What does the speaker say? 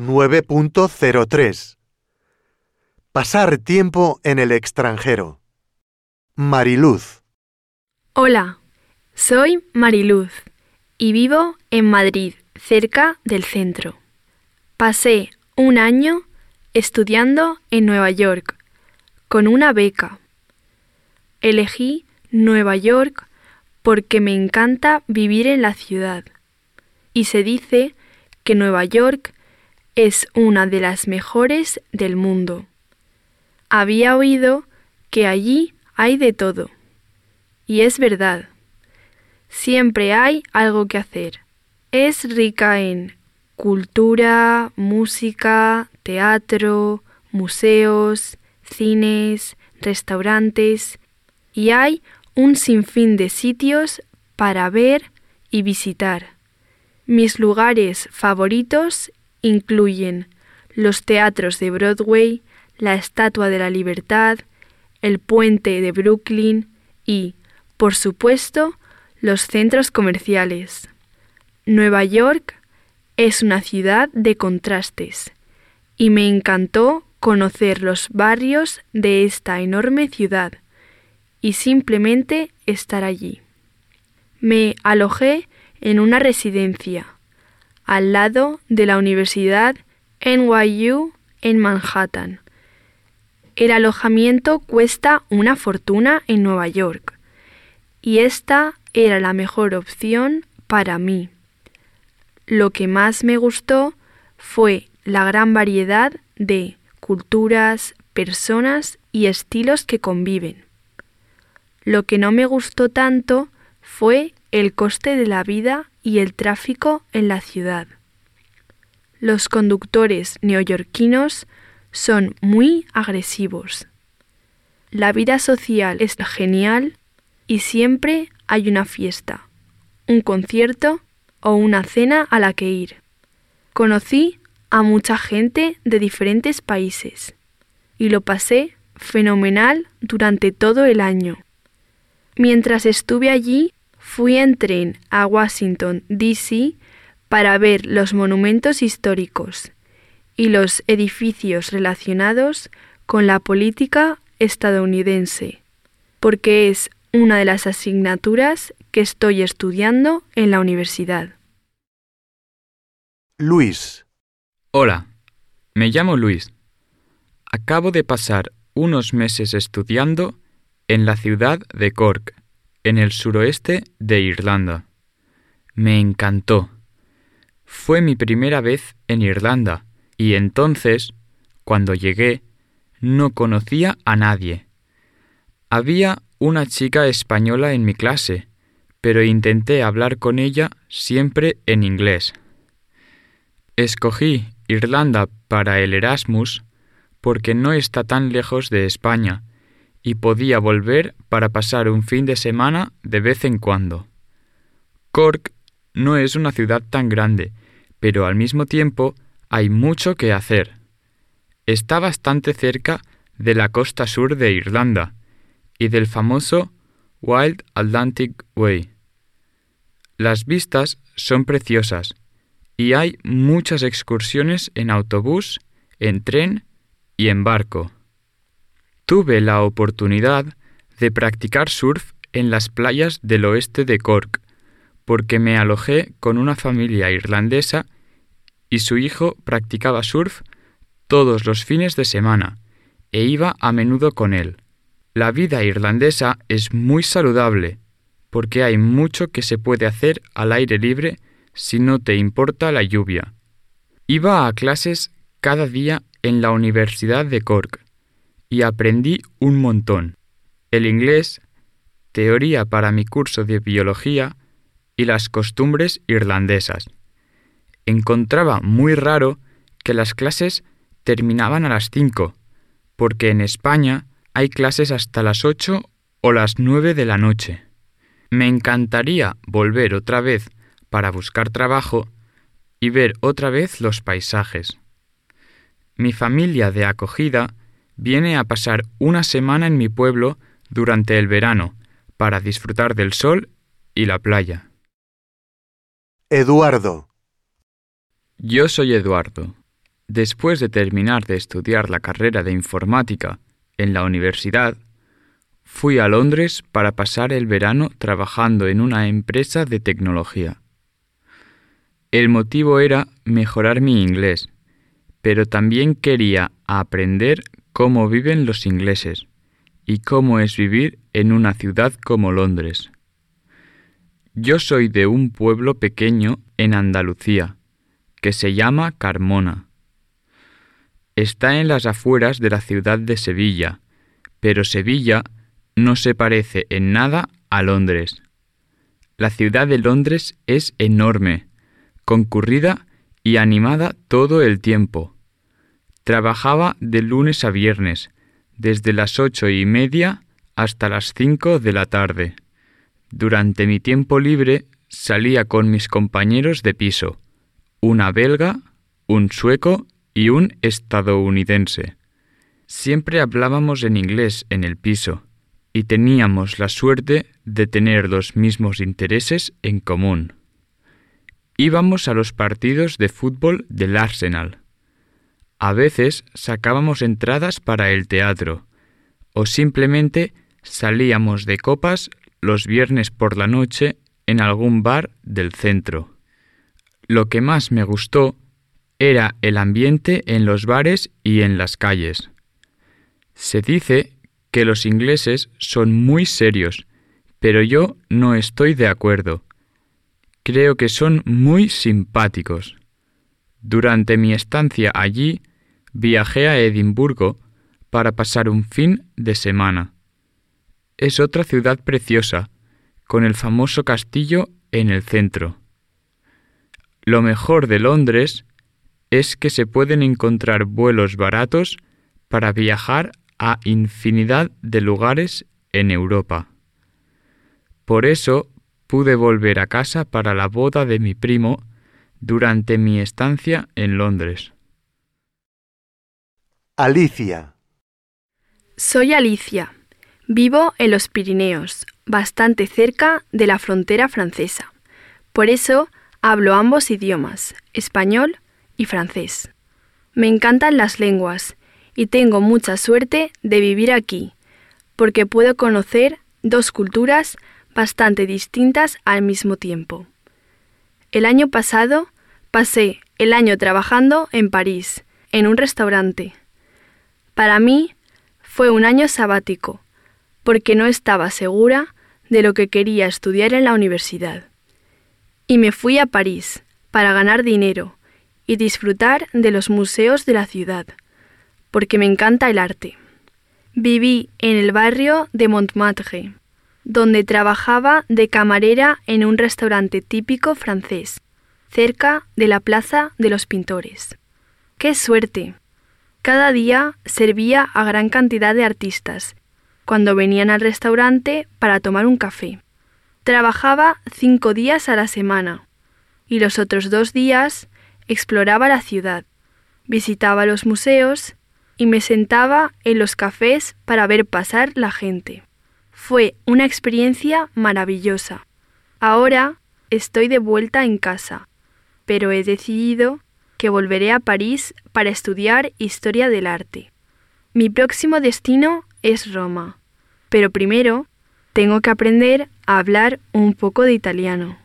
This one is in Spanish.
9.03 Pasar tiempo en el extranjero. Mariluz. Hola, soy Mariluz y vivo en Madrid, cerca del centro. Pasé un año estudiando en Nueva York con una beca. Elegí Nueva York porque me encanta vivir en la ciudad y se dice que Nueva York es una de las mejores del mundo. Había oído que allí hay de todo. Y es verdad. Siempre hay algo que hacer. Es rica en cultura, música, teatro, museos, cines, restaurantes y hay un sinfín de sitios para ver y visitar. Mis lugares favoritos incluyen los teatros de Broadway, la Estatua de la Libertad, el puente de Brooklyn y, por supuesto, los centros comerciales. Nueva York es una ciudad de contrastes y me encantó conocer los barrios de esta enorme ciudad y simplemente estar allí. Me alojé en una residencia al lado de la Universidad NYU en Manhattan. El alojamiento cuesta una fortuna en Nueva York y esta era la mejor opción para mí. Lo que más me gustó fue la gran variedad de culturas, personas y estilos que conviven. Lo que no me gustó tanto fue el coste de la vida y el tráfico en la ciudad. Los conductores neoyorquinos son muy agresivos. La vida social es genial y siempre hay una fiesta, un concierto o una cena a la que ir. Conocí a mucha gente de diferentes países y lo pasé fenomenal durante todo el año. Mientras estuve allí, fui en tren a Washington, D.C. para ver los monumentos históricos y los edificios relacionados con la política estadounidense, porque es una de las asignaturas que estoy estudiando en la universidad. Luis. Hola, me llamo Luis. Acabo de pasar unos meses estudiando en la ciudad de Cork, en el suroeste de Irlanda. Me encantó. Fue mi primera vez en Irlanda y entonces, cuando llegué, no conocía a nadie. Había una chica española en mi clase, pero intenté hablar con ella siempre en inglés. Escogí Irlanda para el Erasmus porque no está tan lejos de España y podía volver para pasar un fin de semana de vez en cuando. Cork no es una ciudad tan grande, pero al mismo tiempo hay mucho que hacer. Está bastante cerca de la costa sur de Irlanda y del famoso Wild Atlantic Way. Las vistas son preciosas y hay muchas excursiones en autobús, en tren y en barco. Tuve la oportunidad de practicar surf en las playas del oeste de Cork, porque me alojé con una familia irlandesa y su hijo practicaba surf todos los fines de semana e iba a menudo con él. La vida irlandesa es muy saludable, porque hay mucho que se puede hacer al aire libre si no te importa la lluvia. Iba a clases cada día en la Universidad de Cork y aprendí un montón. El inglés, teoría para mi curso de biología y las costumbres irlandesas. Encontraba muy raro que las clases terminaban a las cinco, porque en España hay clases hasta las ocho o las nueve de la noche. Me encantaría volver otra vez para buscar trabajo y ver otra vez los paisajes. Mi familia de acogida viene a pasar una semana en mi pueblo durante el verano para disfrutar del sol y la playa. Eduardo. Yo soy Eduardo Después de terminar de estudiar la carrera de informática en la universidad, fui a Londres para pasar el verano trabajando en una empresa de tecnología. El motivo era mejorar mi inglés, pero también quería aprender cómo viven los ingleses y cómo es vivir en una ciudad como Londres. Yo soy de un pueblo pequeño en Andalucía, que se llama Carmona. Está en las afueras de la ciudad de Sevilla, pero Sevilla no se parece en nada a Londres. La ciudad de Londres es enorme, concurrida y animada todo el tiempo. Trabajaba de lunes a viernes, desde las ocho y media hasta las cinco de la tarde. Durante mi tiempo libre salía con mis compañeros de piso, una belga, un sueco y un estadounidense. Siempre hablábamos en inglés en el piso y teníamos la suerte de tener los mismos intereses en común. Íbamos a los partidos de fútbol del Arsenal. A veces sacábamos entradas para el teatro o simplemente salíamos de copas los viernes por la noche en algún bar del centro. Lo que más me gustó era el ambiente en los bares y en las calles. Se dice que los ingleses son muy serios, pero yo no estoy de acuerdo. Creo que son muy simpáticos. Durante mi estancia allí, viajé a Edimburgo para pasar un fin de semana. Es otra ciudad preciosa, con el famoso castillo en el centro. Lo mejor de Londres es que se pueden encontrar vuelos baratos para viajar a infinidad de lugares en Europa. Por eso pude volver a casa para la boda de mi primo durante mi estancia en Londres. Alicia. Soy Alicia. Vivo en los Pirineos, bastante cerca de la frontera francesa. Por eso hablo ambos idiomas, español y francés. Me encantan las lenguas y tengo mucha suerte de vivir aquí, porque puedo conocer dos culturas bastante distintas al mismo tiempo. El año pasado pasé el año trabajando en París, en un restaurante. Para mí fue un año sabático, porque no estaba segura de lo que quería estudiar en la universidad. Y me fui a París para ganar dinero y disfrutar de los museos de la ciudad porque me encanta el arte. Viví en el barrio de Montmartre, donde trabajaba de camarera en un restaurante típico francés, cerca de la Plaza de los Pintores. ¡Qué suerte! Cada día servía a gran cantidad de artistas, cuando venían al restaurante para tomar un café. Trabajaba cinco días a la semana, y los otros dos días exploraba la ciudad, visitaba los museos y me sentaba en los cafés para ver pasar la gente. Fue una experiencia maravillosa. Ahora estoy de vuelta en casa, pero he decidido que volveré a París para estudiar historia del arte. Mi próximo destino es Roma, pero primero tengo que aprender a hablar un poco de italiano.